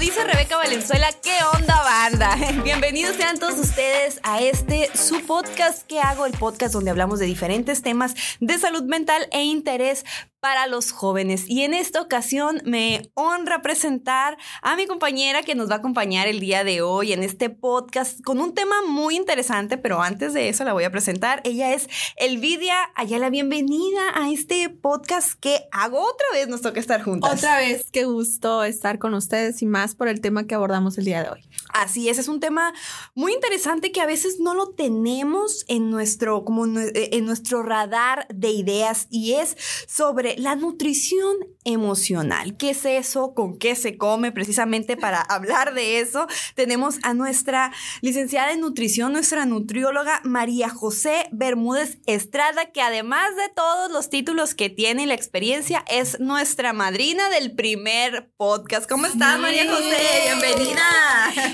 Dice Rebeca Valenzuela, ¿qué onda banda? Bienvenidos sean todos ustedes a este su podcast que hago, el podcast donde hablamos de diferentes temas de salud mental e interés para los jóvenes. Y en esta ocasión me honra presentar a mi compañera que nos va a acompañar el día de hoy en este podcast con un tema muy interesante, pero antes de eso la voy a presentar. Ella es Elvidia la bienvenida a este podcast que hago otra vez, nos toca estar juntas. Otra vez, qué gusto estar con ustedes y más por el tema que abordamos el día de hoy. Así es, es un tema muy interesante que a veces no lo tenemos en nuestro, como en nuestro radar de ideas y es sobre la nutrición emocional. ¿Qué es eso? ¿Con qué se come? Precisamente para hablar de eso, tenemos a nuestra licenciada en nutrición, nuestra nutrióloga María José Bermúdez Estrada, que además de todos los títulos que tiene y la experiencia, es nuestra madrina del primer podcast. ¿Cómo estás, María José? Bienvenida.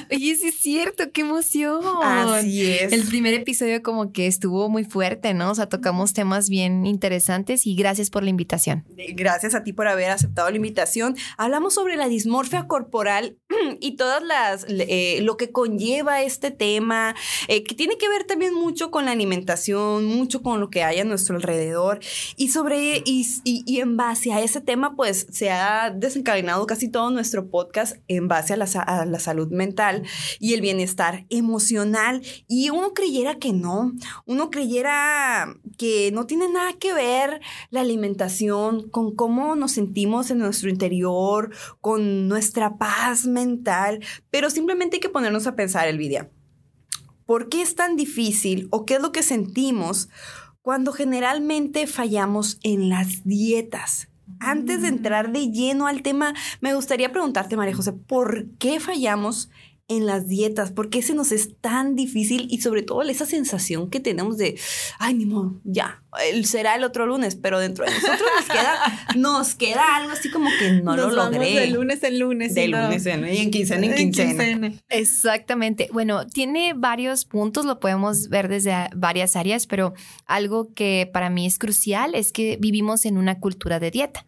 Oye, sí es cierto, qué emoción. Así es. El primer episodio como que estuvo muy fuerte, ¿no? O sea, tocamos temas bien interesantes y gracias por la invitación. Gracias a ti por haber aceptado la invitación. Hablamos sobre la dismorfia corporal y todas las eh, lo que conlleva este tema, eh, que tiene que ver también mucho con la alimentación, mucho con lo que hay a nuestro alrededor y sobre y, y, en base a ese tema, pues se ha desencadenado casi todo nuestro podcast en base a la, a la salud mental y el bienestar emocional. Y uno creyera que no, uno creyera que no tiene nada que ver la alimentación con cómo nos sentimos en nuestro interior, con nuestra paz mental, pero simplemente hay que ponernos a pensar, Elvidia. ¿Por qué es tan difícil o qué es lo que sentimos cuando generalmente fallamos en las dietas? Antes de entrar de lleno al tema, me gustaría preguntarte, María José, ¿por qué fallamos en las dietas? ¿Por qué se nos es tan difícil? Y sobre todo esa sensación que tenemos de, ay, ni modo, ya, será el otro lunes, pero dentro de nosotros nos queda, nos queda algo así como que no lo logré. De lunes en lunes. De lunes en y en quincena en quincena. Exactamente. Bueno, tiene varios puntos, lo podemos ver desde varias áreas, pero algo que para mí es crucial es que vivimos en una cultura de dieta.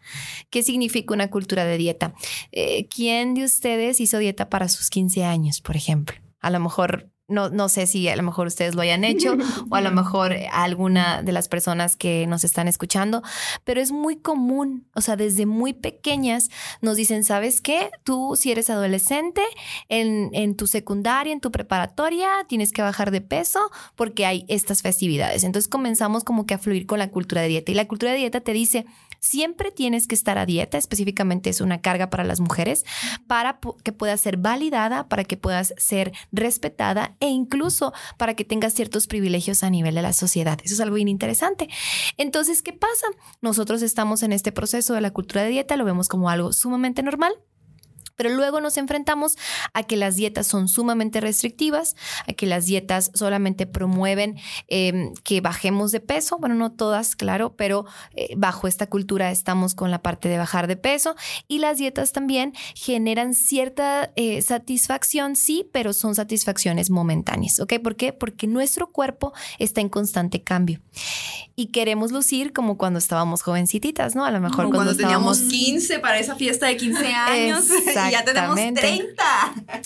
¿Qué significa una cultura de dieta? Eh, ¿Quién de ustedes hizo dieta para sus 15 años, por ejemplo? A lo mejor no, no sé si a lo mejor ustedes lo hayan hecho o a lo mejor alguna de las personas que nos están escuchando, pero es muy común, o sea, desde muy pequeñas nos dicen, ¿sabes qué? Tú si eres adolescente, en, en tu secundaria, en tu preparatoria, tienes que bajar de peso porque hay estas festividades. Entonces comenzamos como que a fluir con la cultura de dieta y la cultura de dieta te dice, Siempre tienes que estar a dieta, específicamente es una carga para las mujeres, para que puedas ser validada, para que puedas ser respetada e incluso para que tengas ciertos privilegios a nivel de la sociedad. Eso es algo bien interesante. Entonces, ¿qué pasa? Nosotros estamos en este proceso de la cultura de dieta, lo vemos como algo sumamente normal pero luego nos enfrentamos a que las dietas son sumamente restrictivas, a que las dietas solamente promueven em, que bajemos de peso. Bueno, no todas, claro, pero eh, bajo esta cultura estamos con la parte de bajar de peso. Y las dietas también generan cierta eh, satisfacción, sí, pero son satisfacciones momentáneas. ¿Ok? ¿Por qué? Porque nuestro cuerpo está en constante cambio. Y queremos lucir como cuando estábamos jovencititas, ¿no? A lo mejor cuando, teníamos 15 para esa fiesta de 15 años. ya tenemos 30.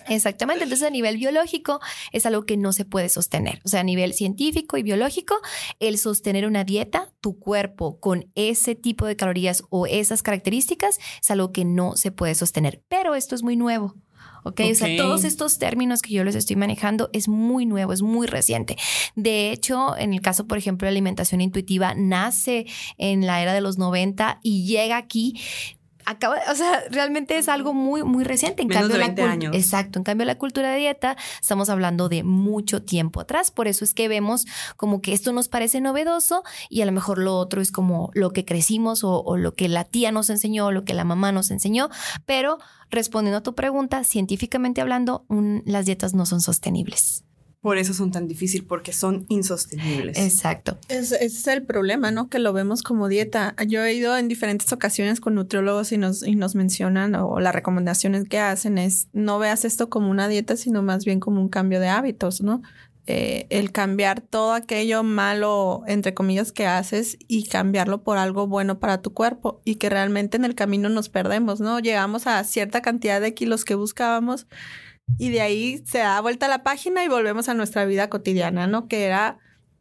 Exactamente. Entonces, a nivel biológico es algo que no se puede sostener. O sea, a nivel científico y biológico, el sostener una dieta, tu cuerpo con ese tipo de calorías o esas características, es algo que no se puede sostener. Pero esto es muy nuevo. Okay? O sea, todos estos términos que yo les estoy manejando es muy nuevo, es muy reciente. De hecho, en el caso, por ejemplo, de alimentación intuitiva, nace en la era de los 90 y llega aquí acaba, o sea, realmente es algo muy, muy reciente. En Menos cambio, de la 20 cul- años. Exacto. En cambio, la cultura de dieta, estamos hablando de mucho tiempo atrás. Por eso es que vemos como que esto nos parece novedoso y a lo mejor lo otro es como lo que crecimos o, o lo que la tía nos enseñó, o lo que la mamá nos enseñó. Pero respondiendo a tu pregunta, científicamente hablando, un- las dietas no son sostenibles. Por eso son tan difíciles, porque son insostenibles. Exacto. Es- ese es el problema, ¿no? Que lo vemos como dieta. Yo he ido en diferentes ocasiones con nutriólogos y nos, y nos mencionan o las recomendaciones que hacen es no veas esto como una dieta, sino más bien como un cambio de hábitos, ¿no? Eh, el cambiar todo aquello malo, entre comillas, que haces y cambiarlo por algo bueno para tu cuerpo y que realmente en el camino nos perdemos, ¿no? Llegamos a cierta cantidad de kilos que buscábamos y de ahí se da vuelta la página y volvemos a nuestra vida cotidiana, ¿no? Que era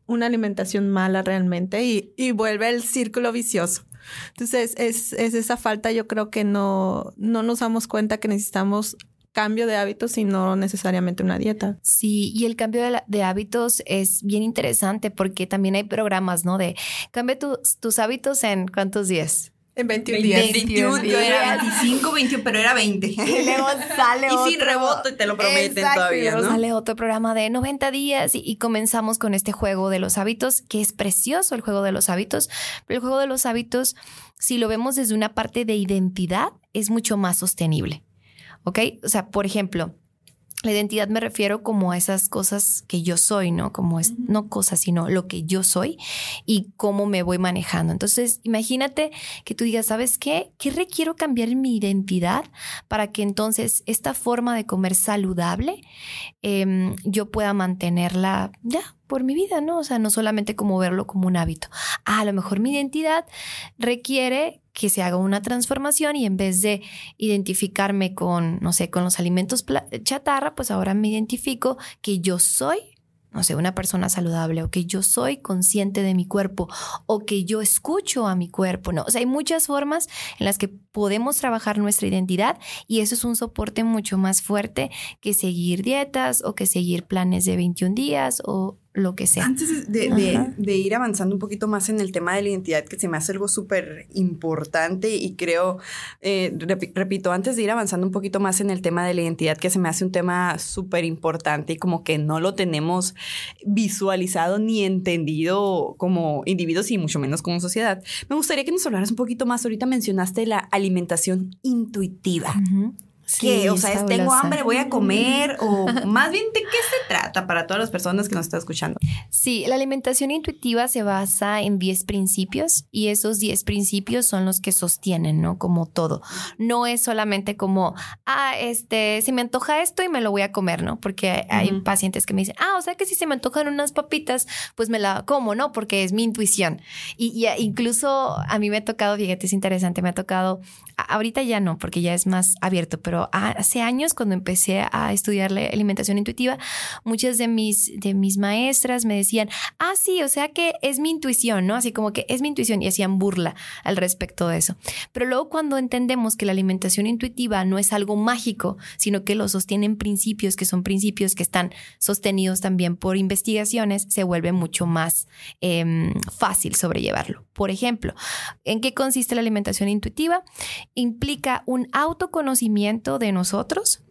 una alimentación mala realmente y, y vuelve el círculo vicioso. Entonces, es, es esa falta, yo creo que no, no nos damos cuenta que necesitamos cambio de hábitos y no necesariamente una dieta. Sí, y el cambio de, hábitos es bien interesante porque también hay programas, ¿no? De cambia tus- tus hábitos en cuántos días. En 21 días. 21, yo era 25, 21, pero era 20. Y luego sale Y sin otro. rebote, te lo prometen Exacto, todavía, y ¿no? sale otro programa de 90 días y, y comenzamos con este juego de los hábitos, que es precioso el juego de los hábitos, pero el juego de los hábitos, si lo vemos desde una parte de identidad, es mucho más sostenible. ¿Ok? O sea, por ejemplo, la identidad me refiero como a esas cosas que yo soy, ¿no? Como es, no cosas, sino lo que yo soy y cómo me voy manejando. Entonces, imagínate que tú digas, ¿sabes qué? ¿Qué requiero cambiar en mi identidad para que entonces esta forma de comer saludable em, yo pueda mantenerla ya por mi vida, ¿no? O sea, no solamente como verlo como un hábito. Ah, a lo mejor mi identidad requiere que se haga una transformación y en vez de identificarme con, no sé, con los alimentos chatarra, pues ahora me identifico que yo soy, no sé, una persona saludable o que yo soy consciente de mi cuerpo o que yo escucho a mi cuerpo, ¿no? O sea, hay muchas formas en las que podemos trabajar nuestra identidad y eso es un soporte mucho más fuerte que seguir dietas o que seguir planes de 21 días o lo que sea. Antes de, de- Ajá. de ir avanzando un poquito más en el tema de la identidad, que se me hace algo súper importante y creo, eh, repi- repito, antes de ir avanzando un poquito más en el tema de la identidad, que se me hace un tema súper importante y como que no lo tenemos visualizado ni entendido como individuos y mucho menos como sociedad, me gustaría que nos hablaras un poquito más. Ahorita mencionaste la alimentación intuitiva. Que, Sí, o sea, es, tengo hambre, voy a comer, o más bien, ¿de qué se trata para todas las personas que nos están escuchando? Sí, la alimentación intuitiva se basa en 10 principios y esos 10 principios son los que sostienen, ¿no? Como todo. No es solamente como, ah, este, se me antoja esto y me lo voy a comer, ¿no? Porque hay Ujú. pacientes que me dicen, ah, o sea que si se me antojan unas papitas, pues me la como, ¿no? Porque es mi intuición. Y, y incluso a mí me ha tocado, fíjate, es interesante, me ha tocado, ahorita ya no, porque ya es más abierto, pero hace años cuando empecé a estudiar la alimentación intuitiva, muchas de mis, de mis maestras me decían, ah, sí, o sea que es mi intuición, ¿no? Así como que es mi intuición y hacían burla al respecto de eso. Pero luego cuando entendemos que la alimentación intuitiva no es algo mágico, sino que lo sostienen principios, que son principios que están sostenidos también por investigaciones, se vuelve mucho más em, fácil sobrellevarlo. Por ejemplo, ¿en qué consiste la alimentación intuitiva? Implica un autoconocimiento de nosotros,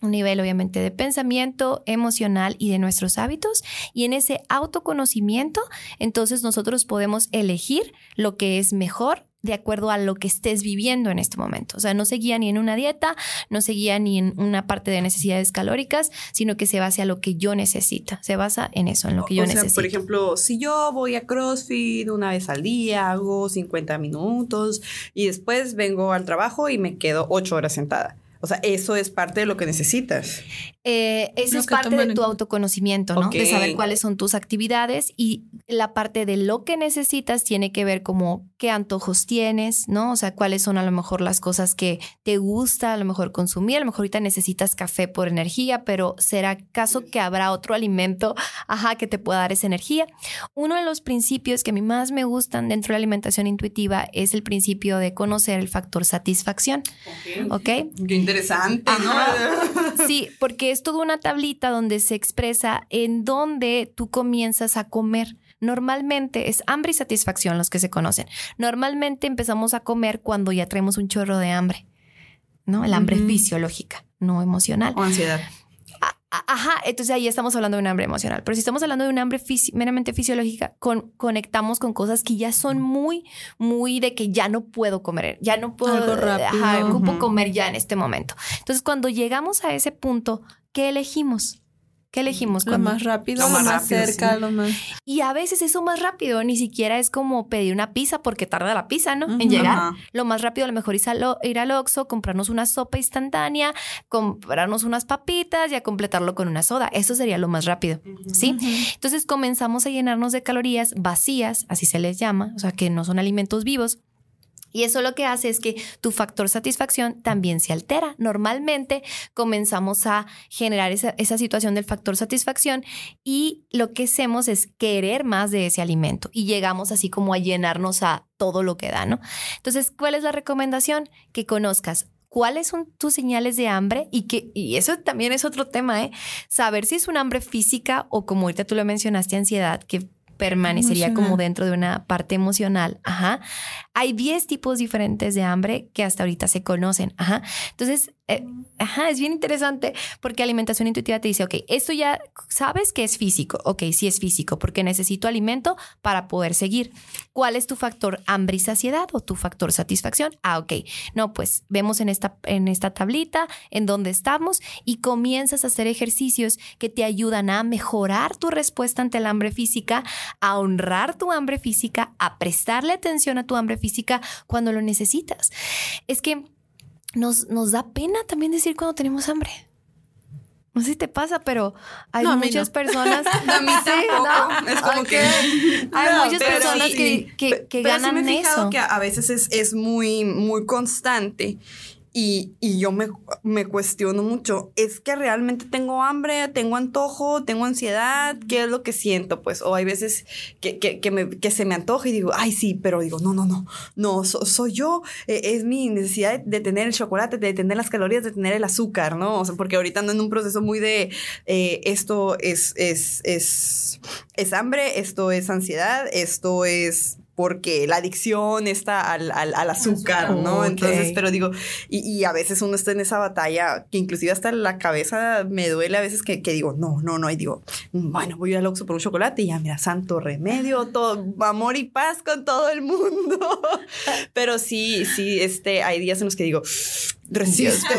un nivel obviamente de pensamiento emocional y de nuestros hábitos y en ese autoconocimiento entonces nosotros podemos elegir lo que es mejor de acuerdo a lo que estés viviendo en este momento. O sea, no se guía ni en una dieta, no se guía ni en una parte de necesidades calóricas, sino que se basa a lo que yo necesito. Se basa en eso, en lo que yo o sea, necesito. por ejemplo, si yo voy a CrossFit una vez al día, hago 50 minutos y después vengo al trabajo y me quedo 8 horas sentada. O sea, eso es parte de lo que necesitas. Eh, eso es parte de tu autoconocimiento, ¿no? De Ok. saber cuáles son tus actividades y la parte de lo que necesitas tiene que ver como qué antojos tienes, ¿no? O sea, cuáles son a lo mejor las cosas que te gusta a lo mejor consumir. A lo mejor ahorita necesitas café por energía, pero ¿será caso que habrá otro alimento, ajá, que te pueda dar esa energía? Uno de los principios que a mí más me gustan dentro de la alimentación intuitiva es el principio de conocer el factor satisfacción, ¿ok? Qué interesante, Ajá. ¿no? Sí, porque es toda una tablita donde se expresa en dónde tú comienzas a comer. Normalmente es hambre y satisfacción los que se conocen. Normalmente empezamos a comer cuando ya traemos un chorro de hambre, ¿no? El hambre fisiológica, no emocional. O ansiedad. Ajá, entonces ahí estamos hablando de un hambre emocional. Pero si estamos hablando de un hambre meramente fisiológica, con, conectamos con cosas que ya son muy, muy de que ya no puedo comer, ya no puedo, Algo rápido. ajá, ocupo Ujú. comer ya en este momento. Entonces, cuando llegamos a ese punto, ¿qué elegimos? ¿Qué elegimos? Lo cuando- más rápido, Lo lo más más, rápido, cerca, sí. lo más. Y a veces eso más rápido, ni siquiera es como pedir una pizza porque tarda la pizza, ¿no? En llegar. Lo más rápido a lo mejor es ir al Oxxo, comprarnos una sopa instantánea, comprarnos unas papitas y a completarlo con una soda. Eso sería lo más rápido, ¿sí? Entonces comenzamos a llenarnos de calorías vacías, así se les llama, o sea, que no son alimentos vivos. Y eso lo que hace es que tu factor satisfacción también se altera. Normalmente comenzamos a generar esa, esa situación del factor satisfacción y lo que hacemos es querer más de ese alimento y llegamos así como a llenarnos a todo lo que da, ¿no? Entonces, ¿cuál es la recomendación? Que conozcas cuáles son tus señales de hambre y que y eso también es otro tema, ¿eh? Saber si es un hambre física o como ahorita tú lo mencionaste, ansiedad, que permanecería como dentro de una parte emocional. Ajá. Hay 10 tipos diferentes de hambre que hasta ahorita se conocen. Ajá. Entonces, eh, ajá, es bien interesante porque alimentación intuitiva te dice, ok, esto ya sabes que es físico. Ok, sí es físico porque necesito alimento para poder seguir. ¿Cuál es tu factor hambre y saciedad o tu factor satisfacción? Ah, ok. No, pues vemos en esta, en esta tablita en donde estamos y comienzas a hacer ejercicios que te ayudan a mejorar tu respuesta ante el hambre física, a honrar tu hambre física, a prestarle atención a tu hambre física cuando lo necesitas. Es que nos, nos da pena también decir cuando tenemos hambre. No sé si te pasa, pero hay No, muchas no. personas. A mí Sí, tampoco. ¿no? Es como Ok. que. Hay No, muchas personas sí. que, que, que pero sí ganan me he fijado eso. que a veces es, es muy, muy constante. Y, yo me, cuestiono mucho, ¿es que realmente tengo hambre, tengo antojo, tengo ansiedad? ¿Qué es lo que siento? Pues, o hay veces que, se me antoja y digo, ay, sí, pero digo, no, no, no, no, so- soy yo, eh, es mi necesidad de, de tener el chocolate, de tener las calorías, de tener el azúcar, ¿no? O sea, porque ahorita ando en un proceso muy de, eh, esto es, es, es, es hambre, esto es ansiedad, esto es porque la adicción está al, al, al azúcar, ¿no? Entonces, pero digo, y, y a veces uno está en esa batalla que inclusive hasta la cabeza me duele a veces que, que digo, no, no, no, y digo, bueno, voy al Oxxo por un chocolate y ya, mira, santo remedio, todo, amor y paz con todo el mundo. Pero sí, sí, este, hay días en los que digo, resiste,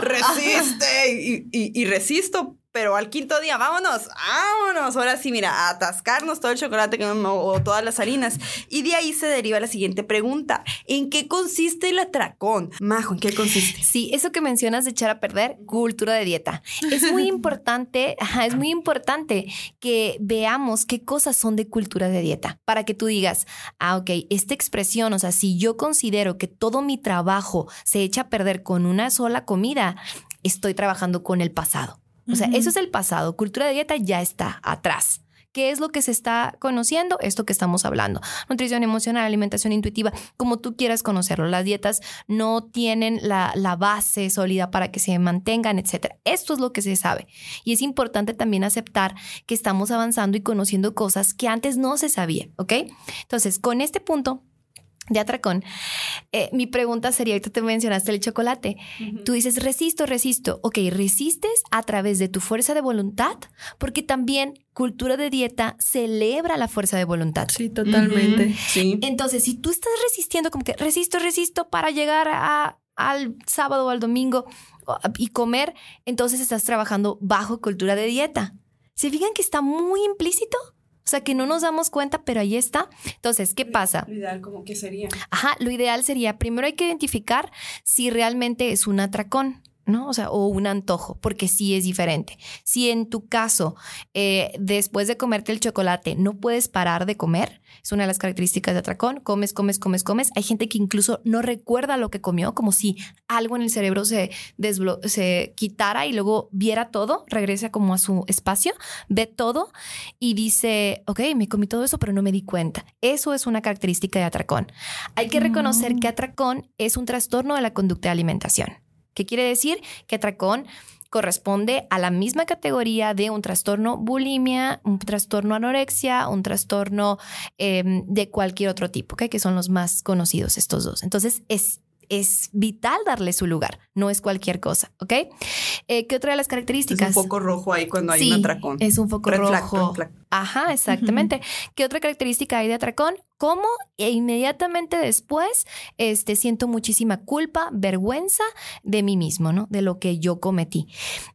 resiste, y, y- y resisto. Pero al quinto día, vámonos, vámonos. Ahora sí, mira, a atascarnos todo el chocolate que o todas las harinas. Y de ahí se deriva la siguiente pregunta. ¿En qué consiste el atracón? Majo, ¿en qué consiste? Sí, eso que mencionas de echar a perder, cultura de dieta. Es muy importante, ajá, es muy importante que veamos qué cosas son de cultura de dieta para que tú digas, ah, ok, esta expresión, o sea, si yo considero que todo mi trabajo se echa a perder con una sola comida, estoy trabajando con el pasado. O sea, eso es el pasado. Cultura de dieta ya está atrás. ¿Qué es lo que se está conociendo? Esto que estamos hablando. Nutrición emocional, alimentación intuitiva, como tú quieras conocerlo. Las dietas no tienen la, la base sólida para que se mantengan, etc. Esto es lo que se sabe. Y es importante también aceptar que estamos avanzando y conociendo cosas que antes no se sabía, ¿ok? Entonces, con este punto de atracón, eh, mi pregunta sería, ahorita te mencionaste el chocolate. Tú dices, resisto, resisto. Ok, resistes a través de tu fuerza de voluntad, porque también cultura de dieta celebra la fuerza de voluntad. Sí, totalmente. Sí. Entonces, si tú estás resistiendo, como que resisto, resisto para llegar a- al sábado o al domingo y comer, entonces estás trabajando bajo cultura de dieta. ¿Se fijan que está muy implícito? O sea, que no nos damos cuenta, pero ahí está. Entonces, ¿qué pasa? Lo ideal como que sería. Ajá, lo ideal sería, primero hay que identificar si realmente es un atracón. ¿No? O sea, o un antojo, porque sí es diferente. Si en tu caso, eh, después de comerte el chocolate, no puedes parar de comer, es una de las características de atracón, comes, comes, comes, comes. Hay gente que incluso no recuerda lo que comió, como si algo en el cerebro se, se quitara y luego viera todo, regresa como a su espacio, ve todo y dice, ok, me comí todo eso, pero no me di cuenta. Eso es una característica de atracón. Hay que reconocer que atracón es un trastorno de la conducta de alimentación. ¿Qué quiere decir? Que atracón corresponde a la misma categoría de un trastorno bulimia, un trastorno anorexia, un trastorno em, de cualquier otro tipo, que son los más conocidos estos dos. Entonces es es vital darle su lugar, no es cualquier cosa, ¿ok? Eh, ¿Qué otra de las características? Es un foco rojo ahí cuando hay Sí, un atracón. Es un foco rojo. red flag. Ajá, exactamente. ¿Qué otra característica hay de atracón? Como e inmediatamente después este, siento muchísima culpa, vergüenza de mí mismo, ¿no? De lo que yo cometí.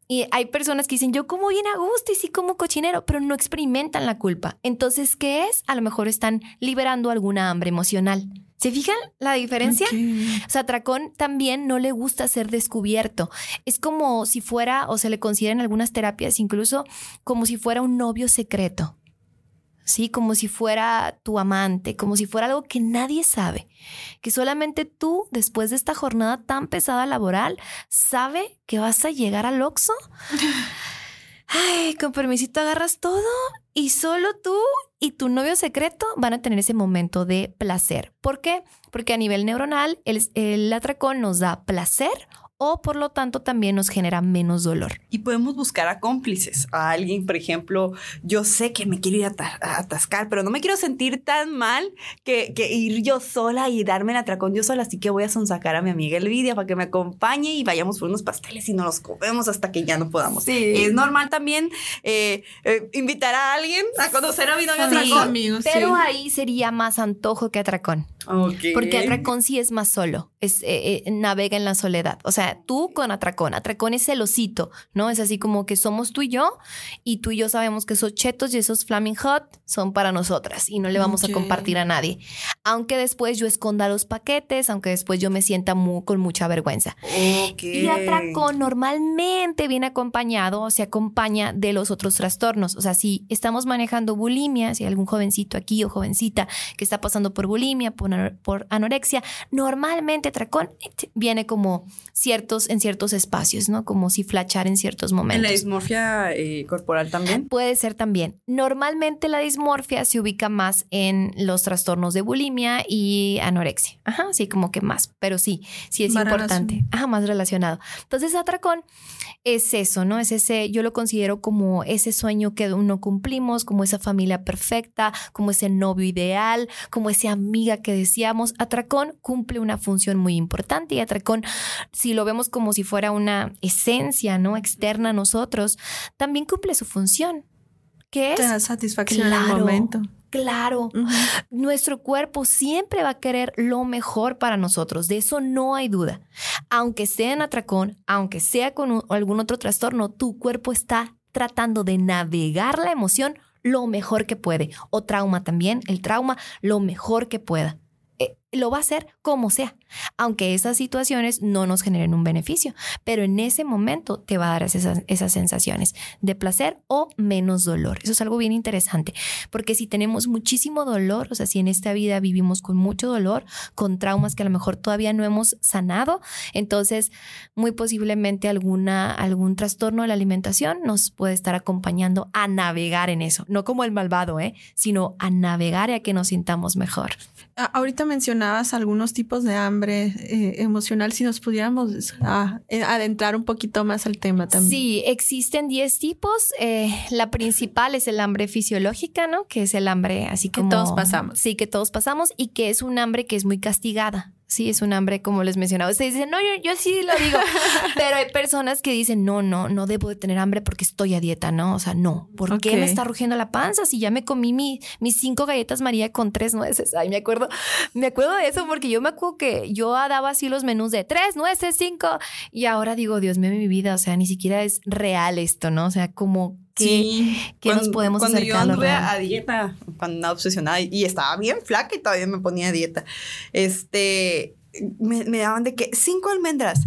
Y hay personas que dicen, yo como bien a gusto y sí como cochinero, pero no experimentan la culpa. Entonces, ¿qué es? A lo mejor están liberando alguna hambre emocional. ¿Se fijan la diferencia? O sea, también no le gusta ser descubierto. Es como si fuera, o se le considera en algunas terapias incluso como si fuera un novio secreto. Sí, como si fuera tu amante, como si fuera algo que nadie sabe. Que solamente tú, después de esta jornada tan pesada laboral, sabe que vas a llegar al Oxxo. Ay, con permisito agarras todo y solo tú y tu novio secreto van a tener ese momento de placer. ¿Por qué? Porque a nivel neuronal el, el atracón nos da placer o por lo tanto también nos genera menos dolor. Y podemos buscar a cómplices, a alguien, por ejemplo, yo sé que me quiero ir a, ta- a atascar, pero no me quiero sentir tan mal que, que ir yo sola y darme el atracón yo sola, así que voy a sonsacar a mi amiga Elvidia para que me acompañe y vayamos por unos pasteles y nos los comemos hasta que ya no podamos. Sí. Es normal también eh, eh, invitar a alguien a conocer a mi novio Sí. atracón. amigos, Pero sí. ahí sería más antojo que atracón. Ok. Porque atracón sí es más solo, es, eh, eh, navega en la soledad. O sea, tú con atracón, atracón es celosito, ¿no? Es así como que somos tú y yo y tú y yo sabemos que esos chetos y esos flaming hot son para nosotras y no le vamos Ok. a compartir a nadie. Aunque después yo esconda los paquetes, aunque después yo me sienta con mucha vergüenza. Ok. Y atracón normalmente viene acompañado o se acompaña de los otros trastornos. O sea, si estamos manejando bulimia, si hay algún jovencito aquí o jovencita que está pasando por bulimia, por, anor- por anorexia, normalmente atracón eh, viene como ciertos, en ciertos espacios, ¿no? Como si flachar en ciertos En momentos. la dismorfia eh, corporal también. Puede ser también. Normalmente la dismorfia se ubica más en los trastornos de bulimia y anorexia. Ajá, sí, como que más. Pero sí, sí es Más importante. Ajá, más relacionado. Entonces, atracón es eso, ¿no? Es ese, yo lo considero como ese sueño que no cumplimos, como esa familia perfecta, como ese novio ideal, como esa amiga que decíamos. Atracón cumple una función muy importante y atracón, si lo vemos como si fuera una esencia, ¿no? Externa a nosotros, también cumple su función. ¿Qué es? Te da satisfacción en el momento. Claro, nuestro cuerpo siempre va a querer lo mejor para nosotros, de eso no hay duda. Aunque sea en atracón, aunque sea con un- algún otro trastorno, tu cuerpo está tratando de navegar la emoción lo mejor que puede. O trauma también, el trauma lo mejor que pueda. Eh, lo va a hacer como sea, aunque esas situaciones no nos generen un beneficio, pero en ese momento te va a dar esas, sensaciones de placer o menos dolor. Eso es algo bien interesante, porque si tenemos muchísimo dolor, o sea, si en esta vida vivimos con mucho dolor, con traumas que a lo mejor todavía no hemos sanado, entonces muy posiblemente alguna, algún trastorno de la alimentación nos puede estar acompañando a navegar en eso, no como el malvado, ¿eh? sino a navegar y a que nos sintamos mejor. Ahorita mencionabas algunos tipos de hambre eh, emocional. Si nos pudiéramos ah, eh, adentrar un poquito más al tema también. Sí, existen 10 tipos. Eh, la principal es el hambre fisiológica, ¿no? Que es el hambre así Que como... todos pasamos. Sí, que todos pasamos y que es un hambre que es muy castigada. Sí, es un hambre, como les mencionaba. Ustedes dicen, no, yo, yo sí lo digo. Pero hay personas que dicen, no, no, no debo de tener hambre porque estoy a dieta, ¿no? O sea, no. ¿Por qué me está rugiendo la panza si ya me comí mi- mis cinco galletas María con tres nueces? Ay, me acuerdo, me acuerdo de eso porque yo me acuerdo que yo daba así los menús de tres nueces, cinco. Y ahora digo, Dios mío, mi vida, o sea, ni siquiera es real esto, ¿no? O sea, como que... Sí. ¿Qué nos Cuando- podemos Cuando acercar yo a lo anduve real? a dieta, cuando andaba obsesionada y estaba bien flaca y todavía me ponía a dieta, este, me, me daban de que cinco almendras.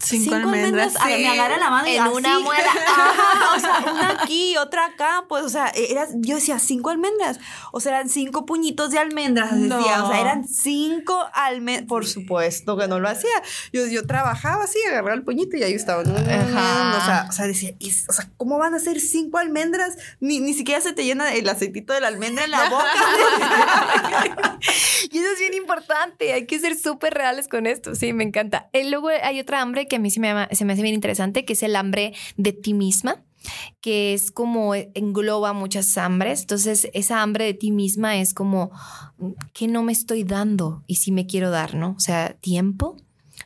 Cinco almendras, a- sí. me agarra la mano y En así. una muela. Ajá, o sea, una aquí, otra acá, pues, o sea, era, yo decía cinco almendras, o sea, eran cinco puñitos de almendras, decía, o sea, eran cinco almendras, por supuesto que no lo hacía, yo, yo trabajaba así, agarraba el puñito y ahí estaba, Ajá. o sea, o sea, decía, o sea, ¿cómo van a ser cinco almendras? Ni, ni siquiera se te llena el aceitito de la almendra en la boca. Y eso es bien importante. Hay que ser súper reales con esto. Sí, me encanta. Y luego hay otra hambre que a mí se me, se me hace bien interesante, que es el hambre de ti misma que es como engloba muchas hambres. Entonces, esa hambre de ti misma es como, ¿qué no me estoy dando? Y si me quiero dar, ¿no? O sea, tiempo,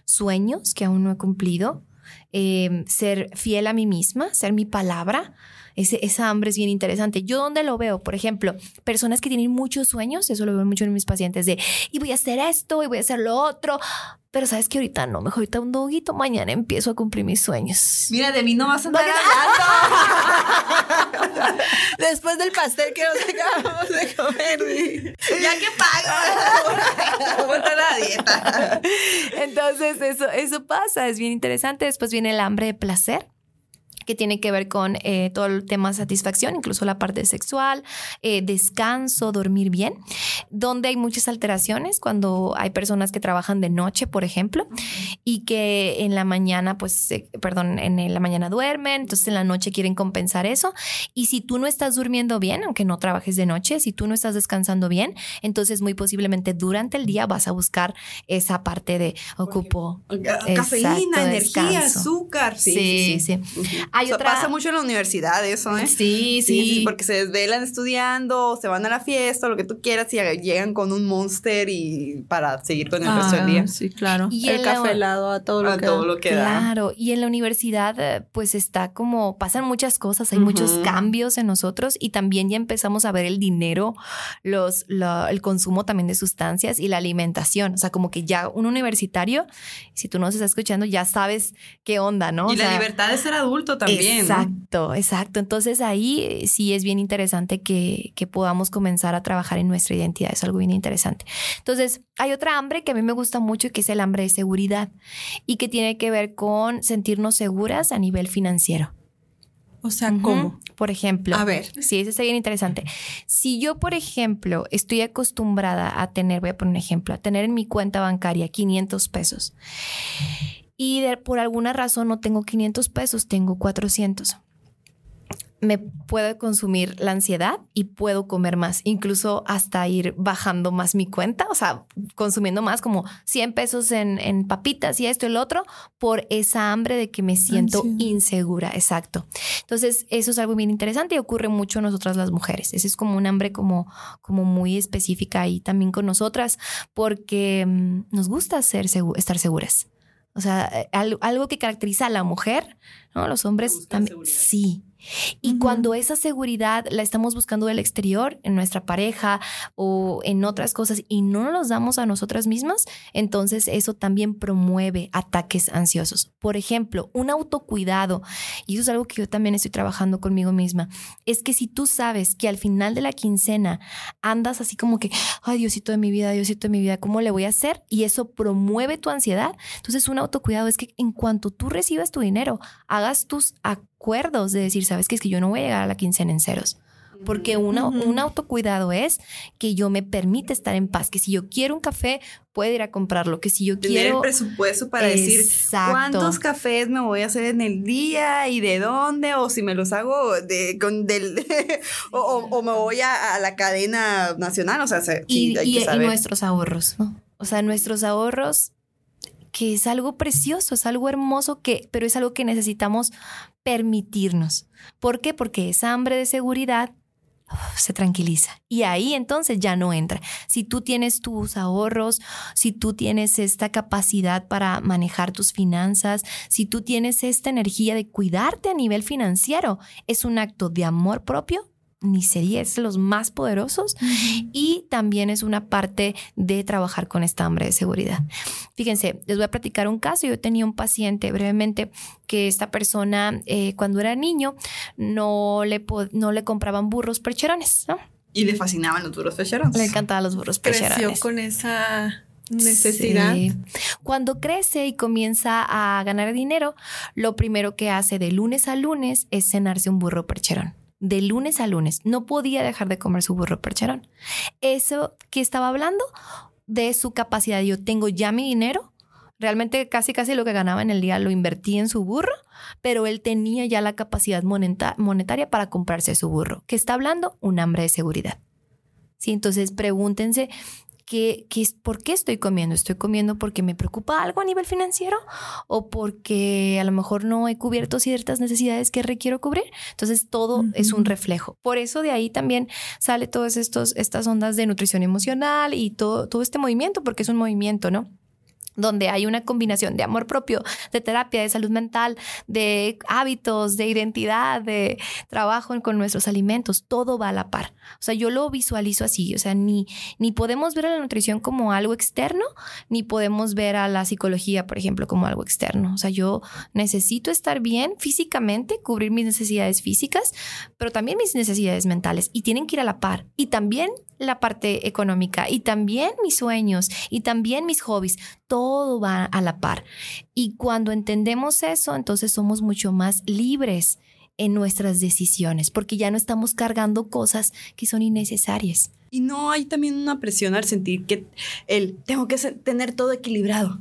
sueños que aún no he cumplido, eh, ser fiel a mí misma, ser mi palabra, esa hambre es bien interesante. ¿Yo dónde lo veo? Por ejemplo, personas que tienen muchos sueños, eso lo veo mucho en mis pacientes, de, y voy a hacer esto, y voy a hacer lo otro, pero sabes que ahorita no, mejor ahorita un doguito, mañana empiezo a cumplir mis sueños. Mira, de mí no vas a andar Después del pastel que nos acabamos de comer. ya que pago. Vuelta la dieta. Entonces, eso, eso pasa, es bien interesante. Después viene el hambre de placer que tiene que ver con eh, todo el tema de satisfacción, incluso la parte sexual, eh, descanso, dormir bien, donde hay muchas alteraciones cuando hay personas que trabajan de noche, por ejemplo, y que en la mañana, pues, perdón, en la mañana duermen, entonces en la noche quieren compensar eso. Y si tú no estás durmiendo bien, aunque no trabajes de noche, si tú no estás descansando bien, entonces muy posiblemente durante el día vas a buscar esa parte de ocupo. Cafeína, energía, azúcar. Sí, sí, sí. Hay Pasa mucho en la universidad eso, ¿eh? Sí, sí, Porque se desvelan estudiando, se van a la fiesta, lo que tú quieras, y llegan con un monster y para seguir con el resto del día. Ah, sí, claro. Y el café helado a todo lo a que, todo lo que Claro. Y en la universidad, eh, pues está como, pasan muchas cosas, hay muchos cambios en nosotros y también ya empezamos a ver el dinero, los, el consumo también de sustancias y la alimentación. O sea, como que ya un universitario, si tú no nos estás escuchando, ya sabes qué onda, ¿no? Y la libertad de ser adulto también. Exacto, exacto. Entonces ahí eh, sí es bien interesante que, que podamos comenzar a trabajar en nuestra identidad. Es algo bien interesante. Entonces, hay otra hambre que a mí me gusta mucho que es el hambre de seguridad y que tiene que ver con sentirnos seguras a nivel financiero. O sea, ¿cómo? Por ejemplo. A ver. Sí, eso está bien interesante. Si yo, por ejemplo, estoy acostumbrada a tener, voy a poner un ejemplo, a tener en mi cuenta bancaria 500 pesos y por alguna razón no tengo 500 pesos, tengo 400 me puede consumir la ansiedad y puedo comer más, incluso hasta ir bajando más mi cuenta, o sea, consumiendo más como 100 pesos en, en papitas y esto y el otro por esa hambre de que me siento insegura, exacto. Entonces, eso es algo bien interesante y ocurre mucho en nosotras las mujeres. Ese es como un hambre como, como muy específica y también con nosotras porque mm, nos gusta ser estar seguras. O sea, eh, algo que caracteriza a la mujer, ¿no? Los hombres también. Sí, y cuando esa seguridad la estamos buscando del exterior, en nuestra pareja o en otras cosas, y no nos damos a nosotras mismas, entonces eso también promueve ataques ansiosos. Por ejemplo, un autocuidado, y eso es algo que yo también estoy trabajando conmigo misma, es que si tú sabes que al final de la quincena andas así como que, ay Diosito de mi vida, Diosito de mi vida, ¿cómo le voy a hacer? Y eso promueve tu ansiedad. Entonces un autocuidado es que en cuanto tú recibas tu dinero, hagas tus acuerdos de decir, sabes que es que yo no voy a llegar a la quincena en ceros. Porque una, un autocuidado es que yo me permite estar en paz, que si yo quiero un café, puedo ir a comprarlo, que si yo Tener quiero... el presupuesto para decir cuántos cafés me voy a hacer en el día y de dónde, o si me los hago de, con del... o, me voy a, la cadena nacional, o sea, y, y nuestros ahorros, ¿no? O sea, nuestros ahorros que es algo precioso, es algo hermoso, que, pero es algo que necesitamos permitirnos. ¿Por qué? Porque esa hambre de seguridad se tranquiliza y ahí entonces ya no entra. Si tú tienes tus ahorros, si tú tienes esta capacidad para manejar tus finanzas, si tú tienes esta energía de cuidarte a nivel financiero, es un acto de amor propio ni sería, es los más poderosos y también es una parte de trabajar con esta hambre de seguridad. Fíjense, les voy a platicar un caso. Yo tenía un paciente brevemente que esta persona eh, cuando era niño no le, no le compraban burros percherones, ¿no? Y le fascinaban los burros percherones. Le encantaban los burros percherones. Creció con esa necesidad. Cuando crece y comienza a ganar dinero, lo primero que hace de lunes a lunes es cenarse un burro percherón de lunes a lunes. No podía dejar de comer su burro percherón. Eso que estaba hablando de su capacidad. Yo tengo ya mi dinero. Realmente casi casi lo que ganaba en el día lo invertí en su burro, pero él tenía ya la capacidad monetaria para comprarse su burro. ¿Qué está hablando? Un hambre de seguridad. Sí, entonces pregúntense ¿qué, ¿por qué estoy comiendo? ¿Estoy comiendo porque me preocupa algo a nivel financiero o porque a lo mejor no he cubierto ciertas necesidades que requiero cubrir? Entonces, todo es un reflejo. Por eso de ahí también sale todas estas ondas de nutrición emocional y todo, todo este movimiento, porque es un movimiento, ¿no? Donde hay una combinación de amor propio, de terapia, de salud mental, de hábitos, de identidad, de trabajo con nuestros alimentos, todo va a la par. O sea, yo lo visualizo así, o sea, ni, ni podemos ver a la nutrición como algo externo, ni podemos ver a la psicología, por ejemplo, como algo externo. O sea, yo necesito estar bien físicamente, cubrir mis necesidades físicas, pero también mis necesidades mentales y tienen que ir a la par. Y también la parte económica y también mis sueños y también mis hobbies, todo va a la par. Y cuando entendemos eso, entonces somos mucho más libres en nuestras decisiones, porque ya no estamos cargando cosas que son innecesarias. Y no hay también una presión al sentir que el tengo que tener todo equilibrado.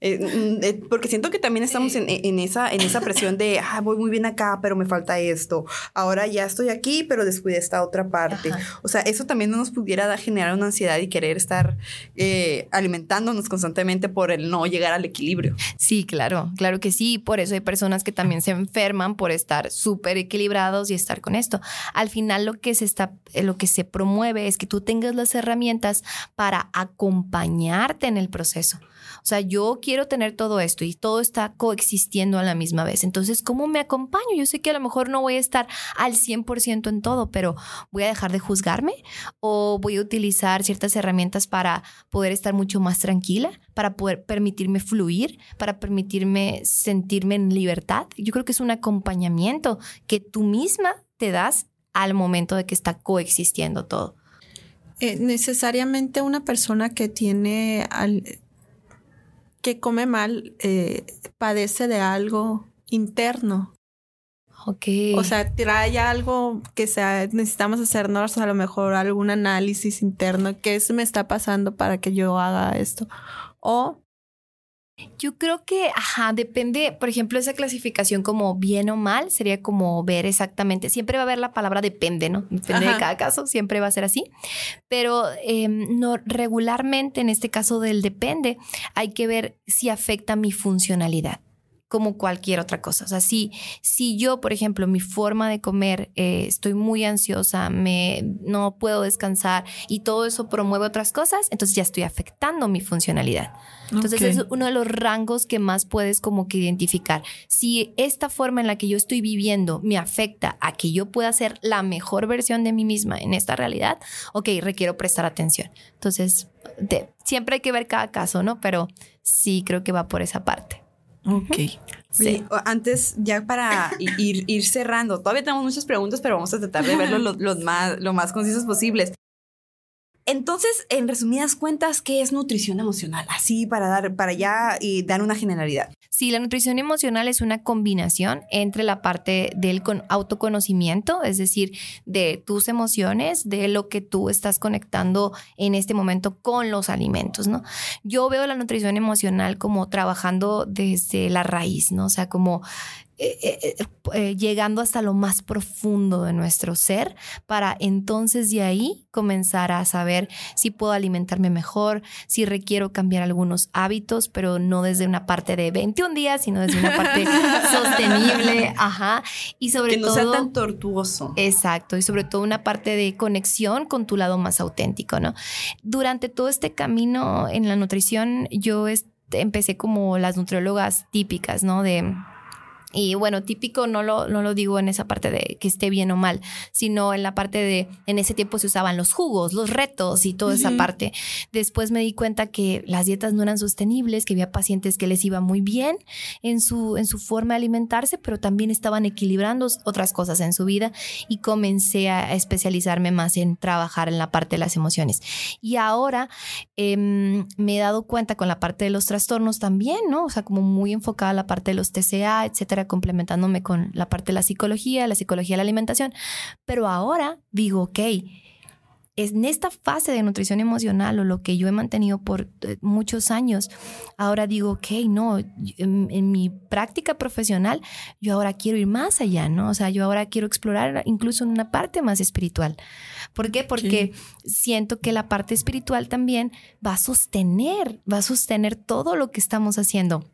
Eh, mm, eh, porque siento que también estamos en, esa, en esa presión de, ah, voy muy bien acá, pero me falta esto. Ahora ya estoy aquí, pero descuidé esta otra parte. O sea, eso también no nos pudiera generar una ansiedad y querer estar eh, alimentándonos constantemente por el no llegar al equilibrio. Sí, claro, claro que sí. Por eso hay personas que también se enferman por estar súper equilibrados y estar con esto. Al final lo que se está, lo que se promueve es que tú tengas las herramientas para acompañarte en el proceso. O sea, yo quiero tener todo esto y todo está coexistiendo a la misma vez. Entonces, ¿cómo me acompaño? Yo sé que a lo mejor no voy a estar al 100% en todo, pero voy a dejar de juzgarme o voy a utilizar ciertas herramientas para poder estar mucho más tranquila, para poder permitirme fluir, para permitirme sentirme en libertad. Yo creo que es un acompañamiento que tú misma te das al momento de que está coexistiendo todo. Eh, necesariamente una persona que tiene que come mal eh, padece de algo interno. Ok. O sea, trae algo que sea, necesitamos hacernos a lo mejor algún análisis interno. ¿Qué me está pasando para que yo haga esto? O yo creo que, ajá, depende, por ejemplo, esa clasificación como bien o mal sería como ver exactamente, siempre va a haber la palabra depende, ¿no? Depende de cada caso, siempre va a ser así, pero em, no, regularmente en este caso del depende, hay que ver si afecta mi funcionalidad como cualquier otra cosa. O sea, si, si yo, por ejemplo, mi forma de comer, eh, estoy muy ansiosa, me, no puedo descansar y todo eso promueve otras cosas, entonces ya estoy afectando mi funcionalidad. Entonces es uno de los rangos que más puedes como que identificar. Si esta forma en la que yo estoy viviendo me afecta a que yo pueda ser la mejor versión de mí misma en esta realidad, ok, requiero prestar atención. Entonces, siempre hay que ver cada caso, ¿no? Pero sí creo que va por esa parte. Ok. Sí. Antes, ya para ir, ir, cerrando, todavía tenemos muchas preguntas, pero vamos a tratar de verlo lo, más, lo más concisos posibles. Entonces, en resumidas cuentas, ¿qué es nutrición emocional? Así para dar, para ya y dar una generalidad. Sí, la nutrición emocional es una combinación entre la parte del autoconocimiento, es decir, de tus emociones, de lo que tú estás conectando en este momento con los alimentos, ¿no? Yo veo la nutrición emocional como trabajando desde la raíz, ¿no? O sea, como eh, eh, eh, llegando hasta lo más profundo de nuestro ser para entonces de ahí comenzar a saber si puedo alimentarme mejor, si requiero cambiar algunos hábitos, pero no desde una parte de 21 días, sino desde una parte sostenible, ajá, y sobre todo que no sea tan tortuoso. Exacto, y sobre todo una parte de conexión con tu lado más auténtico, ¿no? Durante todo este camino en la nutrición yo empecé como las nutriólogas típicas, ¿no? De y bueno, típico no lo, no lo digo en esa parte de que esté bien o mal, sino en la parte de, en ese tiempo se usaban los jugos, los retos y toda esa parte. Después me di cuenta que las dietas no eran sostenibles, que había pacientes que les iba muy bien en su, en su forma de alimentarse, pero también estaban equilibrando otras cosas en su vida y comencé a especializarme más en trabajar en la parte de las emociones. Y ahora em, me he dado cuenta con la parte de los trastornos también, ¿no? O sea, como muy enfocada la parte de los TCA, etcétera complementándome con la parte de la psicología, la psicología de la alimentación. Pero ahora digo, ok, en esta fase de nutrición emocional o lo que yo he mantenido por eh, muchos años, ahora digo, ok, no, en, mi práctica profesional, yo ahora quiero ir más allá, ¿no? O sea, yo ahora quiero explorar incluso una parte más espiritual. ¿Por qué? Porque siento que la parte espiritual también va a sostener, va a sostener todo lo que estamos haciendo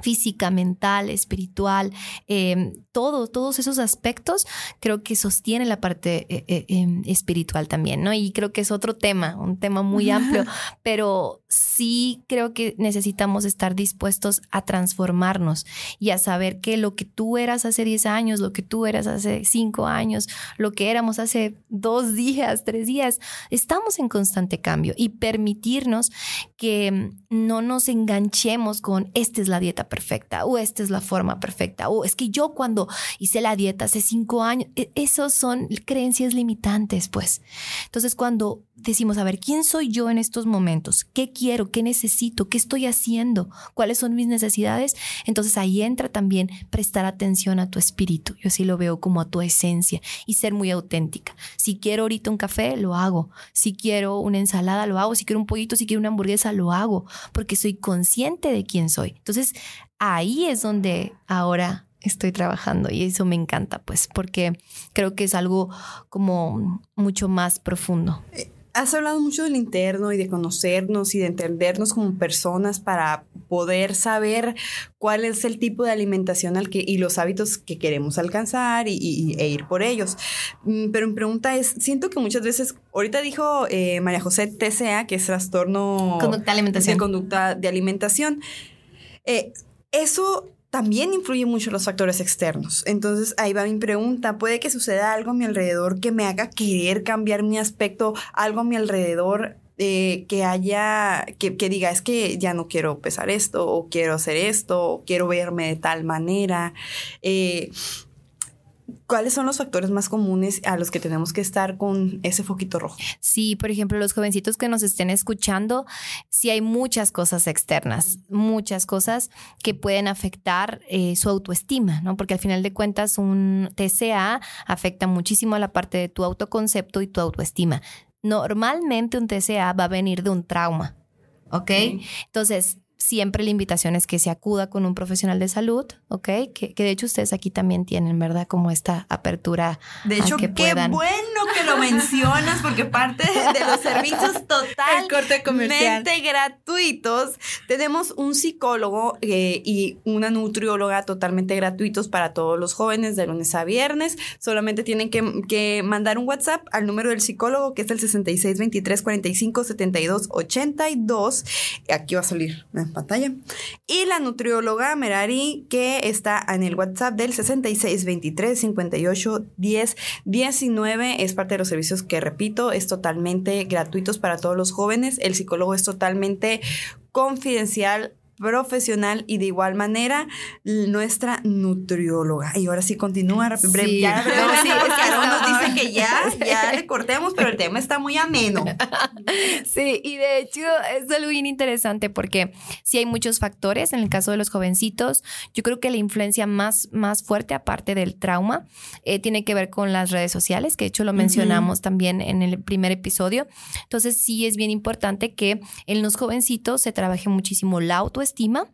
física, mental, espiritual, em, todo, todos esos aspectos creo que sostiene la parte eh, eh, em, espiritual también, ¿no? Y creo que es otro tema, un tema muy amplio, pero sí creo que necesitamos estar dispuestos a transformarnos y a saber que lo que tú eras hace 10 años, lo que tú eras hace 5 años, lo que éramos hace dos días, tres días, estamos en constante cambio y permitirnos que no nos enganchemos con esta es la dieta perfecta o esta es la forma perfecta o es que yo cuando hice la dieta hace cinco años, e, esos son creencias limitantes, pues. Entonces cuando decimos, a ver, ¿quién soy yo en estos momentos? ¿Qué quiero? ¿Qué necesito? ¿Qué estoy haciendo? ¿Cuáles son mis necesidades? Entonces ahí entra también prestar atención a tu espíritu. Yo sí lo veo como a tu esencia y ser muy auténtica. Si quiero ahorita un café, lo hago. Si quiero una ensalada, lo hago. Si quiero un pollito, si quiero una hamburguesa, lo hago, porque soy consciente de quién soy. Entonces ahí es donde ahora estoy trabajando y eso me encanta, pues, porque creo que es algo como mucho más profundo. Has hablado mucho del interno y de conocernos y de entendernos como personas para poder saber cuál es el tipo de alimentación al que, y los hábitos que queremos alcanzar y, e ir por ellos. Mm, pero mi pregunta es, siento que muchas veces, ahorita dijo eh, María José TCA, que es trastorno conducta de alimentación. De conducta de alimentación. Eh, eso también influye mucho los factores externos. Entonces ahí va mi pregunta, puede que suceda algo a mi alrededor que me haga querer cambiar mi aspecto, algo a mi alrededor eh, que haya, que, diga, es que ya no quiero pesar esto, o quiero hacer esto, o quiero verme de tal manera. Eh, ¿Cuáles son los factores más comunes a los que tenemos que estar con ese foquito rojo? Sí, por ejemplo, los jovencitos que nos estén escuchando, sí hay muchas cosas externas, muchas cosas que pueden afectar eh, su autoestima, ¿no? Porque al final de cuentas un TCA afecta muchísimo a la parte de tu autoconcepto y tu autoestima. Normalmente un TCA va a venir de un trauma, ¿ok? Entonces, siempre la invitación es que se acuda con un profesional de salud, ¿ok? Que, de hecho ustedes aquí también tienen, ¿verdad? Como esta apertura. De hecho, qué bueno que lo mencionas porque parte de los servicios totalmente gratuitos, tenemos un psicólogo eh, y una nutrióloga totalmente gratuitos para todos los jóvenes de lunes a viernes. Solamente tienen que, que mandar un WhatsApp al número del psicólogo que es el 66 23 45 72 82. Aquí va a salir pantalla. Y la nutrióloga Merari, que está en el WhatsApp del 66 23 58 10 19, es parte de los servicios que, repito, es totalmente gratuitos para todos los jóvenes. El psicólogo es totalmente confidencial profesional y de igual manera nuestra nutrióloga. Y ahora sí continúa. Sí. Ya, sí, nos dice que ya, ya le cortemos, pero el tema está muy ameno. Sí, y de hecho es algo bien interesante porque sí hay muchos factores. En el caso de los jovencitos, yo creo que la influencia más, más fuerte, aparte del trauma, eh, tiene que ver con las redes sociales, que de hecho lo mencionamos también en el primer episodio. Entonces sí es bien importante que en los jovencitos se trabaje muchísimo la auto estima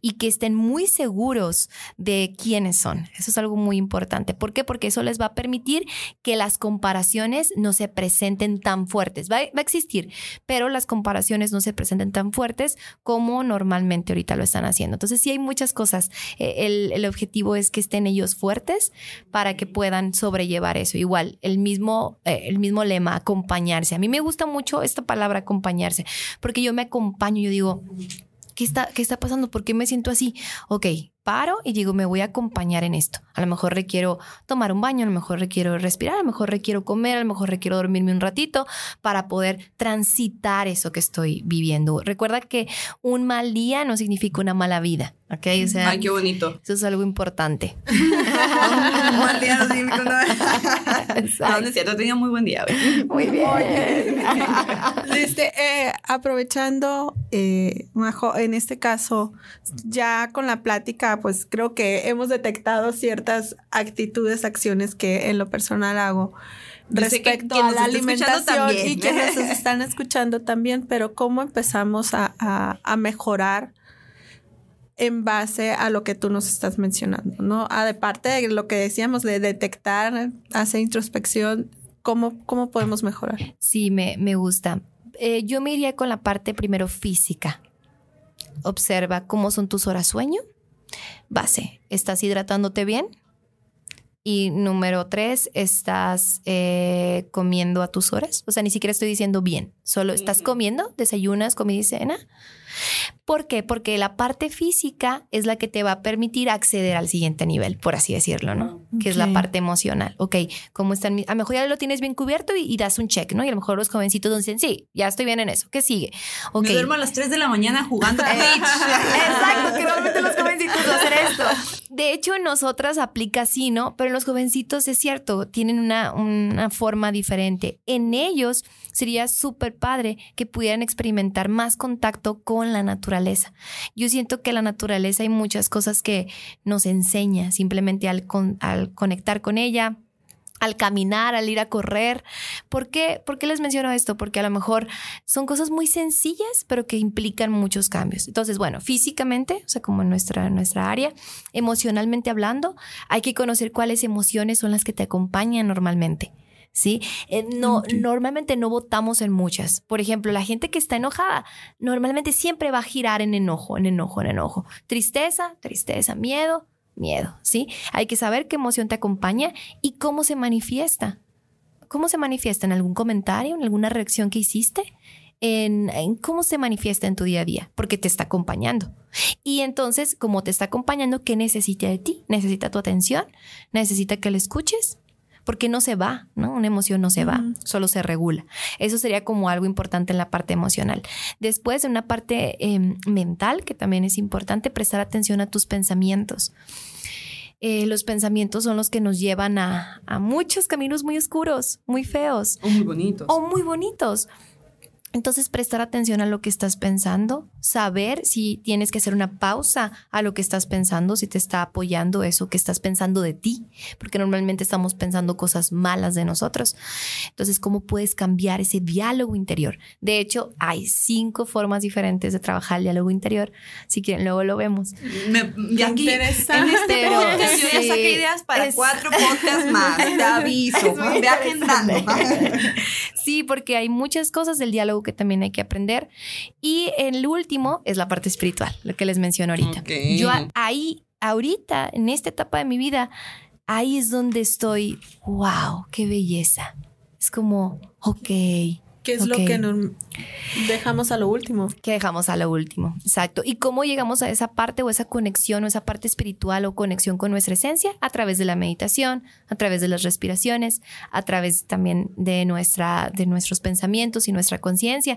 y que estén muy seguros de quiénes son. Eso es algo muy importante. ¿Por qué? Porque eso les va a permitir que las comparaciones no se presenten tan fuertes. Va, a existir, pero las comparaciones no se presenten tan fuertes como normalmente ahorita lo están haciendo. Entonces sí hay muchas cosas. Eh, el, objetivo es que estén ellos fuertes para que puedan sobrellevar eso. Igual, el mismo, eh, el mismo lema, acompañarse. A mí me gusta mucho esta palabra acompañarse, porque yo me acompaño, yo digo, ¿qué está, qué está pasando? ¿Por qué me siento así? Ok, paro y digo, me voy a acompañar en esto. A lo mejor requiero tomar un baño, a lo mejor requiero respirar, a lo mejor requiero comer, a lo mejor requiero dormirme un ratito para poder transitar eso que estoy viviendo. Recuerda que un mal día no significa una mala vida. ¿Ok? O sea, Ay, qué bonito. Eso es algo importante. un mal día no significa una No, no es cierto, tenía muy buen día. Muy bien. Este, eh, aprovechando, eh, Majo, en este caso, ya con la plática pues creo que hemos detectado ciertas actitudes, acciones que en lo personal hago. respecto a la alimentación y que nos están escuchando también, pero cómo empezamos a, a, mejorar en base a lo que tú nos estás mencionando, ¿no? Aparte de lo que decíamos de detectar, hacer introspección, ¿cómo, cómo podemos mejorar? Sí, me, me gusta. Eh, yo me iría con la parte primero física. Observa cómo son tus horas sueño. Base, ¿estás hidratándote bien? Y número tres, estás eh, comiendo a tus horas. O sea, ni siquiera estoy diciendo bien. Solo estás comiendo, desayunas, comida y cena. ¿Por qué? Porque la parte física es la que te va a permitir acceder al siguiente nivel, por así decirlo, ¿no? Que es la parte emocional. Ok, ¿cómo están? A lo mejor ya lo tienes bien cubierto y, das un check, ¿no? Y a lo mejor los jovencitos dicen, sí, ya estoy bien en eso. ¿Qué sigue? Okay. Me duermo a las 3 de la mañana jugando Exacto, que normalmente los jovencitos hacen esto. De hecho, en nosotras aplica así, ¿no? Pero en los jovencitos es cierto, tienen una, una forma diferente. En ellos sería súper padre que pudieran experimentar más contacto con la naturaleza. Yo siento que la naturaleza hay muchas cosas que nos enseña simplemente al, al conectar con ella, al caminar, al ir a correr. ¿Por qué? ¿Por qué les menciono esto? Porque a lo mejor son cosas muy sencillas, pero que implican muchos cambios. Entonces, bueno, físicamente, o sea, como en nuestra, nuestra área, emocionalmente hablando, hay que conocer cuáles emociones son las que te acompañan normalmente. ¿sí? Eh, no, Normalmente no votamos en muchas. Por ejemplo, la gente que está enojada normalmente siempre va a girar en enojo, en enojo, en enojo. Tristeza, tristeza, miedo, miedo, ¿sí? Hay que saber qué emoción te acompaña y cómo se manifiesta. ¿Cómo se manifiesta? ¿En algún comentario? ¿En alguna reacción que hiciste? En, cómo se manifiesta en tu día a día, porque te está acompañando. Y entonces, como te está acompañando, ¿qué necesita de ti? Necesita tu atención, necesita que le escuches, porque no se va, ¿no? Una emoción no se va, solo se regula. Eso sería como algo importante en la parte emocional. Después, en una parte em, mental, que también es importante, prestar atención a tus pensamientos. Eh, los pensamientos son los que nos llevan a, a, muchos caminos muy oscuros, muy feos. O muy bonitos. O muy bonitos. Entonces, prestar atención a lo que estás pensando, saber si tienes que hacer una pausa a lo que estás pensando, si te está apoyando eso que estás pensando de ti, porque normalmente estamos pensando cosas malas de nosotros. Entonces, ¿cómo puedes cambiar ese diálogo interior? De hecho, hay cinco formas diferentes de trabajar el diálogo interior. Si quieren, luego lo vemos. Me, y aquí, en este podcast, yo ya saqué ideas para cuatro podcasts más. Te aviso. Ve agendando. sí, porque hay muchas cosas del diálogo que también hay que aprender. Y el último es la parte espiritual, lo que les menciono ahorita. Yo ahí, ahorita, en esta etapa de mi vida, ahí es donde estoy, wow, qué belleza. Es como, ok, ¿Qué es lo que nos dejamos a lo último? Que dejamos a lo último, exacto. ¿Y cómo llegamos a esa parte o esa conexión o esa parte espiritual o conexión con nuestra esencia? A través de la meditación, a través de las respiraciones, a través también de, nuestra, de nuestros pensamientos y nuestra conciencia.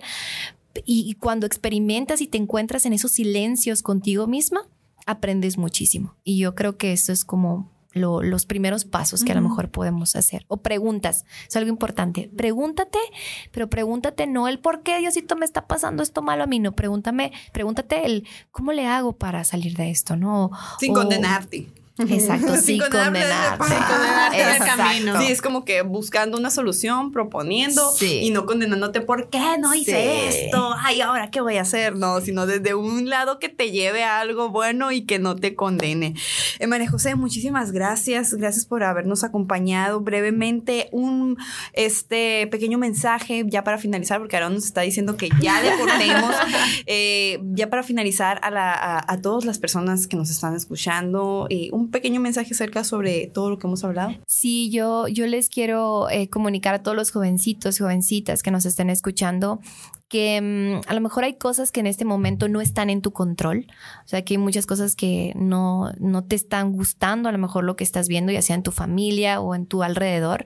Y, cuando experimentas y te encuentras en esos silencios contigo misma, aprendes muchísimo. Y yo creo que eso es como los primeros pasos que a lo mejor podemos hacer. O preguntas, es algo importante. Pregúntate, pero pregúntate no el por qué Diosito me está pasando esto malo a mí, no, pregúntame, pregúntate el cómo le hago para salir de esto, ¿no? Sin condenarte. Exacto, sí, condenarte. el camino. Sí, es como que buscando una solución, proponiendo y no condenándote por qué no hice esto, ay, ahora qué voy a hacer, no, sino desde un lado que te lleve a algo bueno y que no te condene. Eh, María José, muchísimas gracias, gracias por habernos acompañado. Brevemente un este pequeño mensaje ya para finalizar, porque ahora nos está diciendo que ya deportemos, eh, ya para finalizar a, la, a, todas las personas que nos están escuchando, eh, un pequeño mensaje acerca sobre todo lo que hemos hablado? Sí, yo, yo les quiero eh, comunicar a todos los jovencitos jovencitas que nos estén escuchando que mm, a lo mejor hay cosas que en este momento no están en tu control, o sea que hay muchas cosas que no, no te están gustando, a lo mejor lo que estás viendo, ya sea en tu familia o en tu alrededor,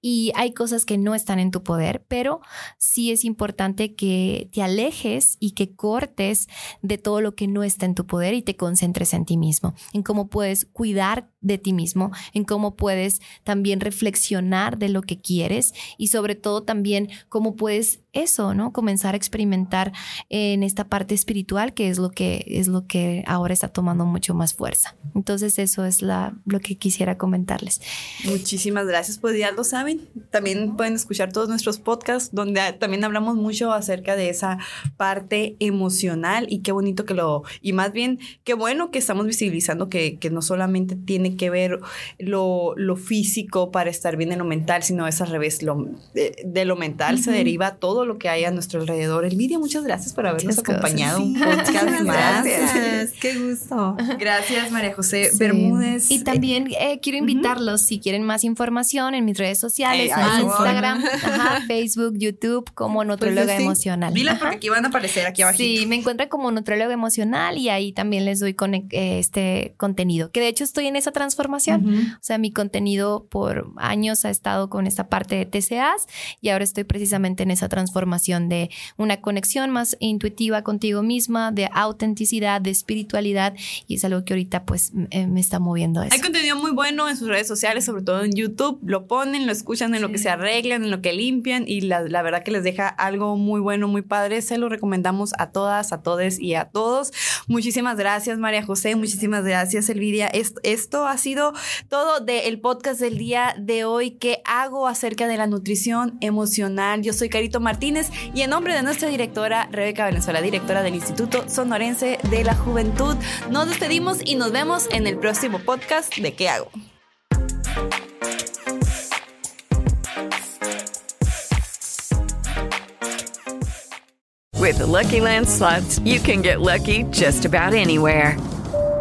y hay cosas que no están en tu poder, pero sí es importante que te alejes y que cortes de todo lo que no está en tu poder y te concentres en ti mismo, en cómo puedes cuidar de ti mismo, en cómo puedes también reflexionar de lo que quieres y sobre todo también cómo puedes eso, ¿no? Comenzar a experimentar en esta parte espiritual que es lo que es lo que ahora está tomando mucho más fuerza. Entonces eso es la, lo que quisiera comentarles. Muchísimas gracias, pues ya lo saben. También pueden escuchar todos nuestros podcasts donde también hablamos mucho acerca de esa parte emocional y qué bonito que lo, y más bien qué bueno que estamos visibilizando que, que no solamente tiene que ver lo, lo, físico para estar bien en lo mental, sino es al revés, lo, de, lo mental se deriva todo lo que hay a nuestro alrededor. Elvidia, muchas gracias por habernos acompañado un podcast más. Gracias, qué gusto. Gracias, María José Bermúdez. Y también eh, quiero invitarlos, si quieren más información, en mis redes sociales, en Instagram, Facebook, YouTube, como pues Nutróloga Emocional. Dile porque aquí van a aparecer, aquí abajo. Sí, me encuentran como Nutróloga Emocional y ahí también les doy con, eh, este contenido, que de hecho estoy en esa transformación. O sea, mi contenido por años ha estado con esta parte de TCAs y ahora estoy precisamente en esa transformación de una conexión más intuitiva contigo misma, de autenticidad, de espiritualidad y es algo que ahorita pues eh, me está moviendo eso. Hay contenido muy bueno en sus redes sociales, sobre todo en YouTube, lo ponen, lo escuchan en lo que se arreglan, en lo que limpian y la, la verdad que les deja algo muy bueno, muy padre. Se lo recomendamos a todas, a todos y a todos. Muchísimas gracias María José, muchísimas gracias Elvidia. Esto, esto ha sido todo del podcast del día de hoy que hago acerca de la nutrición emocional. Yo soy Carito Martínez y en nombre de nuestra directora Rebeca Venezuela, directora del Instituto Sonorense de la Juventud, nos despedimos y nos vemos en el próximo podcast de ¿Qué hago? With the Lucky Land slots, you can get lucky just about anywhere.